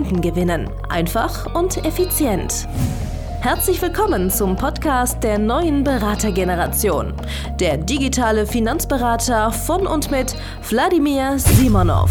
Kunden gewinnen. Einfach und effizient. Herzlich willkommen zum Podcast der neuen Beratergeneration. Der digitale Finanzberater von und mit Wladimir Simonov.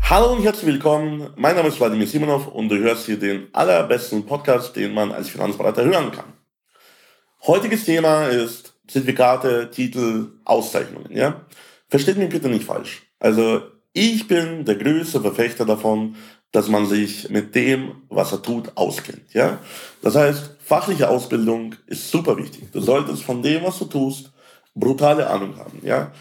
Hallo und herzlich willkommen. Mein Name ist Wladimir Simonov und du hörst hier den allerbesten Podcast, den man als Finanzberater hören kann. Heutiges Thema ist Zertifikate, Titel, Auszeichnungen. Ja? Versteht mich bitte nicht falsch. Also ich bin der größte Verfechter davon, dass man sich mit dem, was er tut, auskennt. Ja? Das heißt, fachliche Ausbildung ist super wichtig. Du solltest von dem, was du tust, brutale Ahnung haben. Ja?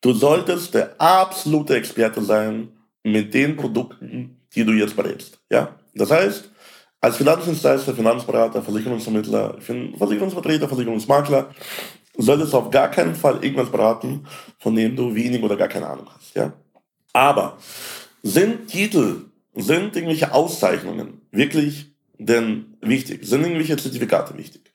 Du solltest der absolute Experte sein mit den Produkten, die du jetzt berätst. Ja? Das heißt, als Finanzdienstleister, Finanzberater, Versicherungsvermittler, Versicherungsvertreter, Versicherungsmakler, solltest du auf gar keinen Fall irgendwas beraten, von dem du wenig oder gar keine Ahnung hast. Ja? Aber sind Titel sind irgendwelche Auszeichnungen wirklich denn wichtig? Sind irgendwelche Zertifikate wichtig?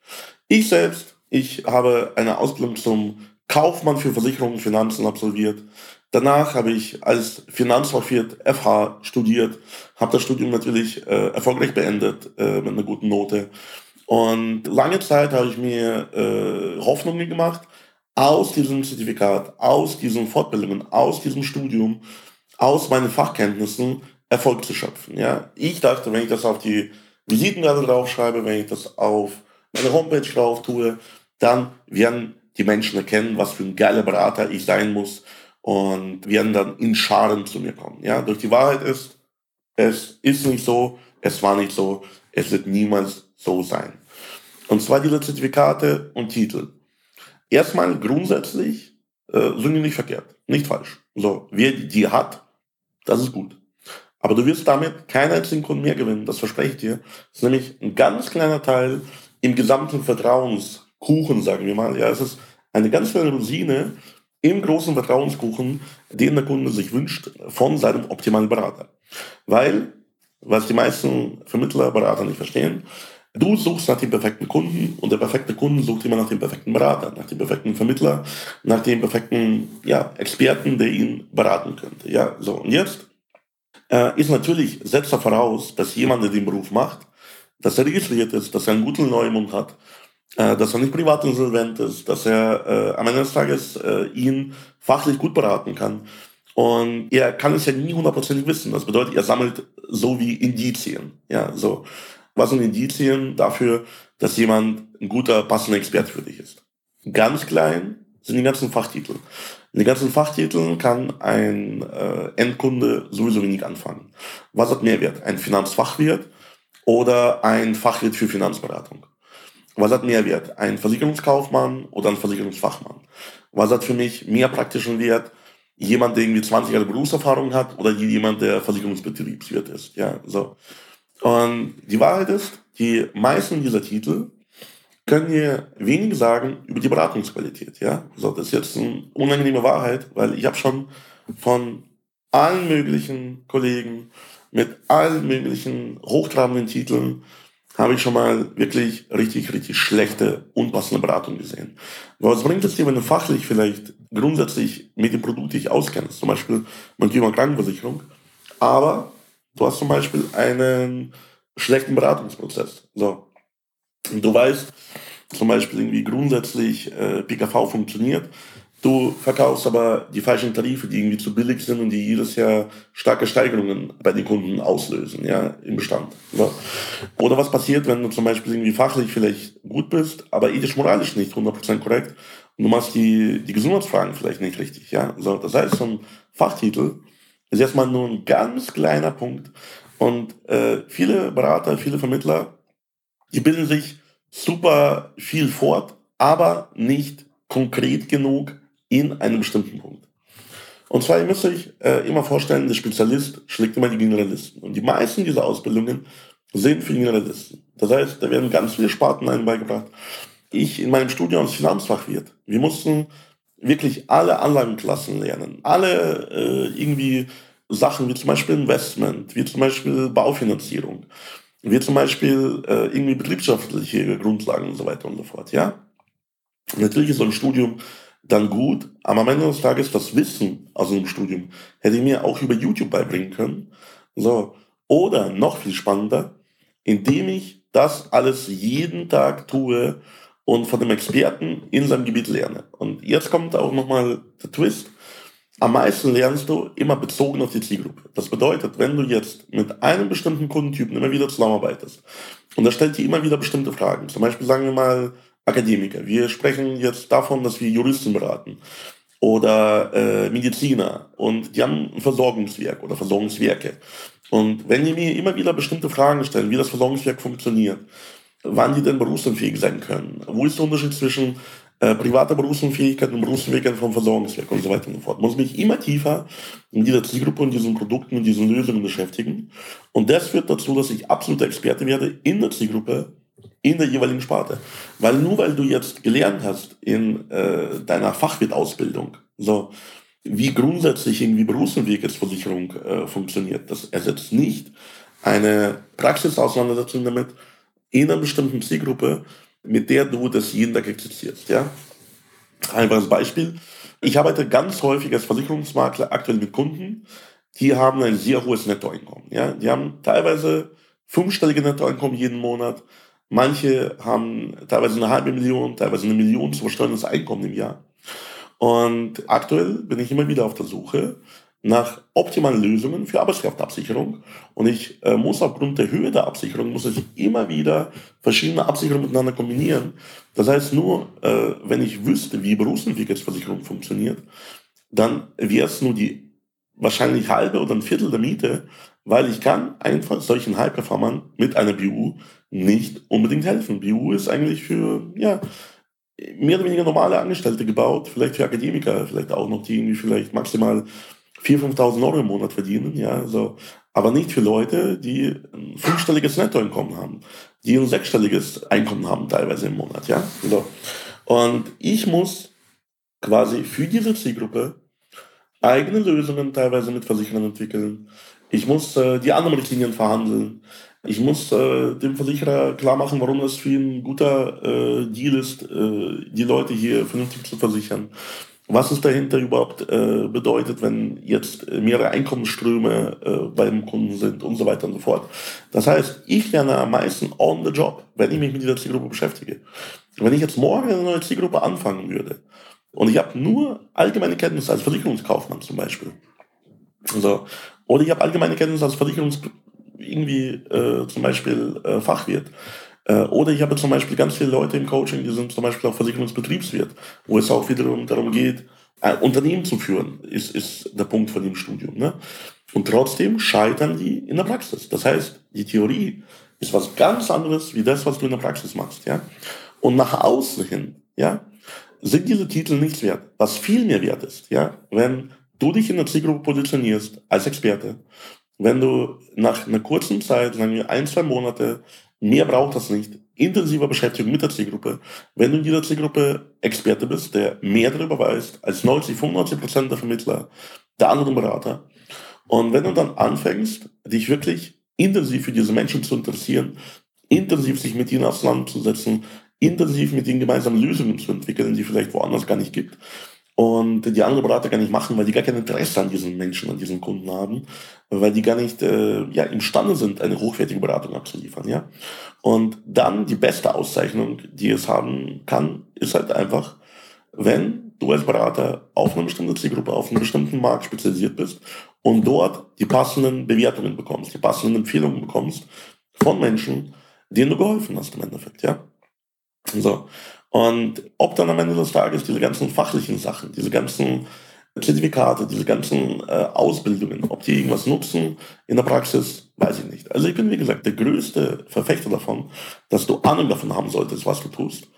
Ich selbst, ich habe eine Ausbildung zum Kaufmann für Versicherungen und Finanzen absolviert. Danach habe ich als Finanzfachwirt FH studiert, habe das Studium natürlich äh, erfolgreich beendet äh, mit einer guten Note. Und lange Zeit habe ich mir äh, Hoffnungen gemacht, aus diesem Zertifikat, aus diesen Fortbildungen, aus diesem Studium, aus meinen Fachkenntnissen Erfolg zu schöpfen. Ja? Ich dachte, wenn ich das auf die Visitenkarte draufschreibe, wenn ich das auf meine Homepage drauf tue, dann werden die Menschen erkennen, was für ein geiler Berater ich sein muss und werden dann in Scharen zu mir kommen. Ja? Durch die Wahrheit ist, es ist nicht so, es war nicht so, es wird niemals so sein. Und zwar diese Zertifikate und Titel. Erstmal grundsätzlich äh, sind die nicht verkehrt, nicht falsch. So, wer die hat, das ist gut. Aber du wirst damit keinen einzigen Kunden mehr gewinnen, das verspreche ich dir. Das ist nämlich ein ganz kleiner Teil im gesamten Vertrauenskuchen, sagen wir mal. Ja, es ist eine ganz kleine Rosine im großen Vertrauenskuchen, den der Kunde sich wünscht von seinem optimalen Berater. Weil, was die meisten Vermittler, Berater nicht verstehen, Du suchst nach dem perfekten Kunden und der perfekte Kunde sucht immer nach dem perfekten Berater, nach dem perfekten Vermittler, nach dem perfekten ja, Experten, der ihn beraten könnte. Ja, so und jetzt äh, ist natürlich, setzt er voraus, dass jemand, der den Beruf macht, dass er registriert ist, dass er einen guten Neumund hat, äh, dass er nicht privatinsolvent ist, dass er äh, am Ende des Tages äh, ihn fachlich gut beraten kann. Und er kann es ja nie hundertprozentig wissen. Das bedeutet, er sammelt so wie Indizien. Ja, so. Was sind Indizien dafür, dass jemand ein guter, passender Experte für dich ist? Ganz klein sind die ganzen Fachtitel. In den ganzen Fachtiteln kann ein äh, Endkunde sowieso wenig anfangen. Was hat Mehrwert? Ein Finanzfachwirt oder ein Fachwirt für Finanzberatung? Was hat Mehrwert? Ein Versicherungskaufmann oder ein Versicherungsfachmann? Was hat für mich mehr praktischen Wert? Jemand, der irgendwie 20 Jahre Berufserfahrung hat oder jemand, der Versicherungsbetriebswirt ist? Ja, so. Und die Wahrheit ist, die meisten dieser Titel können wir wenig sagen über die Beratungsqualität. Ja, so das ist jetzt eine unangenehme Wahrheit, weil ich habe schon von allen möglichen Kollegen mit allen möglichen hochtrabenden Titeln habe ich schon mal wirklich richtig, richtig schlechte, unpassende Beratung gesehen. Was bringt es dir, wenn du fachlich vielleicht grundsätzlich mit dem Produkt dich auskennst? Zum Beispiel mein Thema Krankenversicherung. Aber du hast zum Beispiel einen schlechten Beratungsprozess. So. Du weißt zum Beispiel irgendwie grundsätzlich äh, PKV funktioniert. Du verkaufst aber die falschen Tarife, die irgendwie zu billig sind und die jedes Jahr starke Steigerungen bei den Kunden auslösen, ja, im Bestand. Ja. Oder was passiert, wenn du zum Beispiel irgendwie fachlich vielleicht gut bist, aber ethisch-moralisch nicht 100% korrekt und du machst die, die Gesundheitsfragen vielleicht nicht richtig, ja. So, das heißt, so ein Fachtitel ist erstmal nur ein ganz kleiner Punkt und äh, viele Berater, viele Vermittler, die bilden sich super viel fort, aber nicht konkret genug in einem bestimmten Punkt. Und zwar, ihr müsst euch äh, immer vorstellen, der Spezialist schlägt immer die Generalisten. Und die meisten dieser Ausbildungen sind für Generalisten. Das heißt, da werden ganz viele Sparten einem beigebracht. Ich in meinem Studium als Finanzfachwirt, wir mussten wirklich alle Anlagenklassen lernen. Alle äh, irgendwie Sachen wie zum Beispiel Investment, wie zum Beispiel Baufinanzierung, wie zum Beispiel äh, irgendwie betriebswirtschaftliche Grundlagen und so weiter und so fort. Ja, natürlich ist so ein Studium dann gut, aber am Ende des Tages das Wissen aus einem Studium hätte ich mir auch über YouTube beibringen können. So. Oder noch viel spannender, indem ich das alles jeden Tag tue und von dem Experten in seinem Gebiet lerne. Und jetzt kommt auch nochmal der Twist. Am meisten lernst du immer bezogen auf die Zielgruppe. Das bedeutet, wenn du jetzt mit einem bestimmten Kundentypen immer wieder zusammenarbeitest und er stellt dir immer wieder bestimmte Fragen, zum Beispiel sagen wir mal Akademiker, wir sprechen jetzt davon, dass wir Juristen beraten oder äh, Mediziner und die haben ein Versorgungswerk oder Versorgungswerke. Und wenn die mir immer wieder bestimmte Fragen stellen, wie das Versorgungswerk funktioniert, wann die denn berufsunfähig sein können, wo ist der Unterschied zwischen äh, private Berufsunfähigkeit und Berufsunfähigkeit vom Versorgungswerk und so weiter und so fort. Muss mich immer tiefer in dieser Zielgruppe und diesen Produkten und diesen Lösungen beschäftigen. Und das führt dazu, dass ich absoluter Experte werde in der Zielgruppe, in der jeweiligen Sparte. Weil nur weil du jetzt gelernt hast in äh, deiner Fachwirtausbildung, so wie grundsätzlich irgendwie Berufsunfähigkeitsversicherung äh, funktioniert, das ersetzt nicht eine Praxisauseinandersetzung damit in einer bestimmten Zielgruppe mit der du das jeden Tag exerzierst. Ja? Einfaches Beispiel. Ich arbeite ganz häufig als Versicherungsmakler aktuell mit Kunden, die haben ein sehr hohes Nettoeinkommen. Ja? Die haben teilweise fünfstellige Nettoeinkommen jeden Monat. Manche haben teilweise eine halbe Million, teilweise eine Million zu versteuerndes Einkommen im Jahr. Und aktuell bin ich immer wieder auf der Suche nach optimalen Lösungen für Arbeitskraftabsicherung. Und ich äh, muss aufgrund der Höhe der Absicherung, muss ich immer wieder verschiedene Absicherungen miteinander kombinieren. Das heißt, nur äh, wenn ich wüsste, wie Berufsentwicklungsversicherung funktioniert, dann wäre es nur die wahrscheinlich halbe oder ein Viertel der Miete, weil ich kann einfach solchen High-Performern mit einer BU nicht unbedingt helfen. BU ist eigentlich für, ja, mehr oder weniger normale Angestellte gebaut, vielleicht für Akademiker, vielleicht auch noch die irgendwie vielleicht maximal 4.000, 5.000 Euro im Monat verdienen, ja, so. Aber nicht für Leute, die ein fünfstelliges Nettoeinkommen haben, die ein sechsstelliges Einkommen haben teilweise im Monat, ja. So. Und ich muss quasi für diese Zielgruppe eigene Lösungen teilweise mit Versicherern entwickeln. Ich muss äh, die anderen Richtlinien verhandeln. Ich muss äh, dem Versicherer klar machen, warum das für ihn ein guter äh, Deal ist, äh, die Leute hier vernünftig zu versichern was es dahinter überhaupt äh, bedeutet, wenn jetzt mehrere Einkommensströme äh, beim Kunden sind und so weiter und so fort. Das heißt, ich lerne am meisten on the job, wenn ich mich mit dieser Zielgruppe beschäftige. Wenn ich jetzt morgen eine neue Zielgruppe anfangen würde und ich habe nur allgemeine Kenntnisse als Versicherungskaufmann zum Beispiel, also, oder ich habe allgemeine Kenntnisse als Versicherungs irgendwie äh, zum Beispiel äh, Fachwirt, oder ich habe zum Beispiel ganz viele Leute im Coaching, die sind zum Beispiel auch Versicherungsbetriebswirt, wo es auch wiederum darum geht, ein Unternehmen zu führen, ist, ist der Punkt von dem Studium. Ne? Und trotzdem scheitern die in der Praxis. Das heißt, die Theorie ist was ganz anderes wie das, was du in der Praxis machst. Ja? Und nach außen hin ja, sind diese Titel nichts wert. Was viel mehr wert ist, ja, wenn du dich in der Zielgruppe positionierst als Experte, wenn du nach einer kurzen Zeit, sagen wir ein, zwei Monate, Mehr braucht das nicht. Intensiver Beschäftigung mit der Zielgruppe. Wenn du in dieser Zielgruppe Experte bist, der mehr darüber weiß als 90, 95 Prozent der Vermittler, der anderen Berater. Und wenn du dann anfängst, dich wirklich intensiv für diese Menschen zu interessieren, intensiv sich mit ihnen auseinanderzusetzen, intensiv mit ihnen gemeinsam Lösungen zu entwickeln, die vielleicht woanders gar nicht gibt, und die anderen Berater gar nicht machen, weil die gar kein Interesse an diesen Menschen, an diesen Kunden haben, weil die gar nicht äh, ja, imstande sind, eine hochwertige Beratung abzuliefern. Ja? Und dann die beste Auszeichnung, die es haben kann, ist halt einfach, wenn du als Berater auf eine bestimmte Zielgruppe, auf einen bestimmten Markt spezialisiert bist und dort die passenden Bewertungen bekommst, die passenden Empfehlungen bekommst von Menschen, denen du geholfen hast im Endeffekt. Ja? So. Und ob dann am Ende des Tages diese ganzen fachlichen Sachen, diese ganzen Zertifikate, diese ganzen äh, Ausbildungen, ob die irgendwas nutzen in der Praxis, weiß ich nicht. Also ich bin, wie gesagt, der größte Verfechter davon, dass du Ahnung davon haben solltest, was du tust.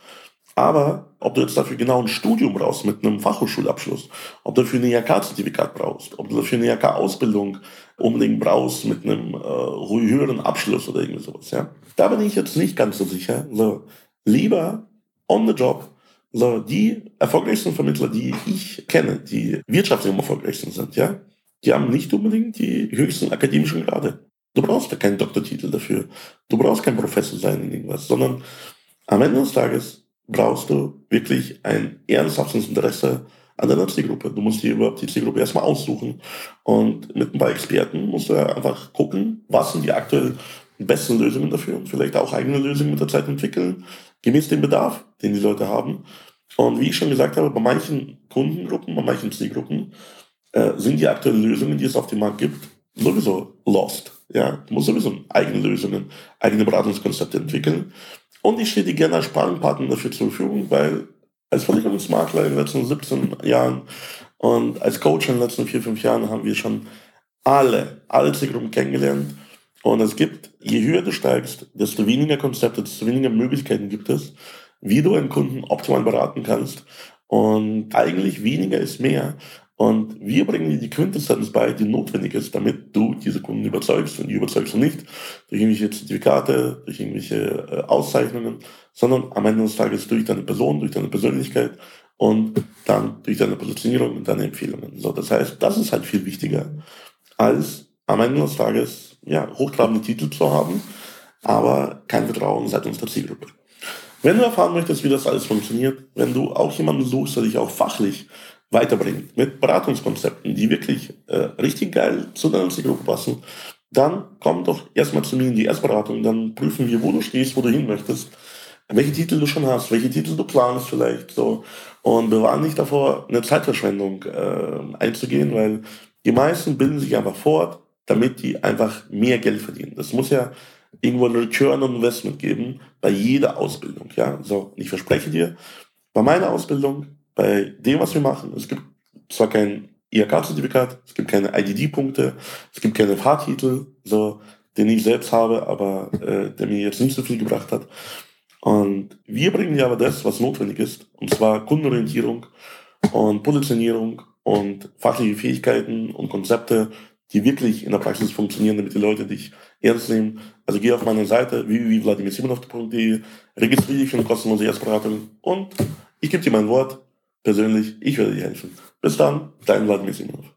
Aber ob du jetzt dafür genau ein Studium brauchst mit einem Fachhochschulabschluss, ob du dafür ein IHK-Zertifikat brauchst, ob du dafür eine IHK-Ausbildung unbedingt brauchst mit einem äh, höheren Abschluss oder irgendwie sowas, ja. Da bin ich jetzt nicht ganz so sicher. So, lieber on the job, so, die erfolgreichsten Vermittler, die ich kenne, die wirtschaftlich am erfolgreichsten sind, ja, die haben nicht unbedingt die höchsten akademischen Grade. Du brauchst ja keinen Doktortitel dafür. Du brauchst kein Professor sein in irgendwas, sondern am Ende des Tages brauchst du wirklich ein ernsthaftes Interesse an deiner Zielgruppe. Du musst dir überhaupt die Zielgruppe erstmal aussuchen. Und mit ein paar Experten musst du einfach gucken, was sind die aktuell besten Lösungen dafür und vielleicht auch eigene Lösungen mit der Zeit entwickeln, gemäß dem Bedarf, den die Leute haben. Und wie ich schon gesagt habe, bei manchen Kundengruppen, bei manchen Zielgruppen äh, sind die aktuellen Lösungen, die es auf dem Markt gibt, sowieso lost. Ja, du musst sowieso eigene Lösungen, eigene Beratungskonzepte entwickeln. Und ich stehe dir gerne als Sparringpartner dafür zur Verfügung, weil als Versicherungsmakler in den letzten 17 Jahren und als Coach in den letzten 4, 5 Jahren haben wir schon alle, alle Zielgruppen kennengelernt. Und es gibt, je höher du steigst, desto weniger Konzepte, desto weniger Möglichkeiten gibt es, wie du einen Kunden optimal beraten kannst. Und eigentlich weniger ist mehr. Und wir bringen dir die Quintessenz bei, die notwendig ist, damit du diese Kunden überzeugst. Und die überzeugst du nicht durch irgendwelche Zertifikate, durch irgendwelche äh, Auszeichnungen, sondern am Ende des Tages durch deine Person, durch deine Persönlichkeit und dann durch deine Positionierung und deine Empfehlungen. So, das heißt, das ist halt viel wichtiger, als am Ende des Tages ja, hochtrabende Titel zu haben, aber kein Vertrauen seitens der Zielgruppe. Wenn du erfahren möchtest, wie das alles funktioniert, wenn du auch jemanden suchst, der dich auch fachlich weiterbringt, mit Beratungskonzepten, die wirklich äh, richtig geil zu deiner Zielgruppe passen, dann komm doch erstmal zu mir in die Erstberatung, dann prüfen wir, wo du stehst, wo du hin möchtest, welche Titel du schon hast, welche Titel du planst vielleicht, so. Und bewahr nicht davor, eine Zeitverschwendung äh, einzugehen, weil die meisten bilden sich einfach fort, damit die einfach mehr Geld verdienen. Das muss ja irgendwo ein Return on Investment geben bei jeder Ausbildung, ja. So, ich verspreche dir, bei meiner Ausbildung bei dem, was wir machen. Es gibt zwar kein IHK-Zertifikat, es gibt keine IDD-Punkte, es gibt keine Fahrtitel, so, den ich selbst habe, aber äh, der mir jetzt nicht so viel gebracht hat. Und wir bringen dir aber das, was notwendig ist, und zwar Kundenorientierung und Positionierung und fachliche Fähigkeiten und Konzepte, die wirklich in der Praxis funktionieren, damit die Leute dich ernst nehmen. Also geh auf meine Seite www.vladimirsimonov.de, registriere dich für eine kostenlose Erstberatung und ich gebe dir mein Wort, persönlich, ich werde dir helfen. Bis dann, dein Vladimir Simonov.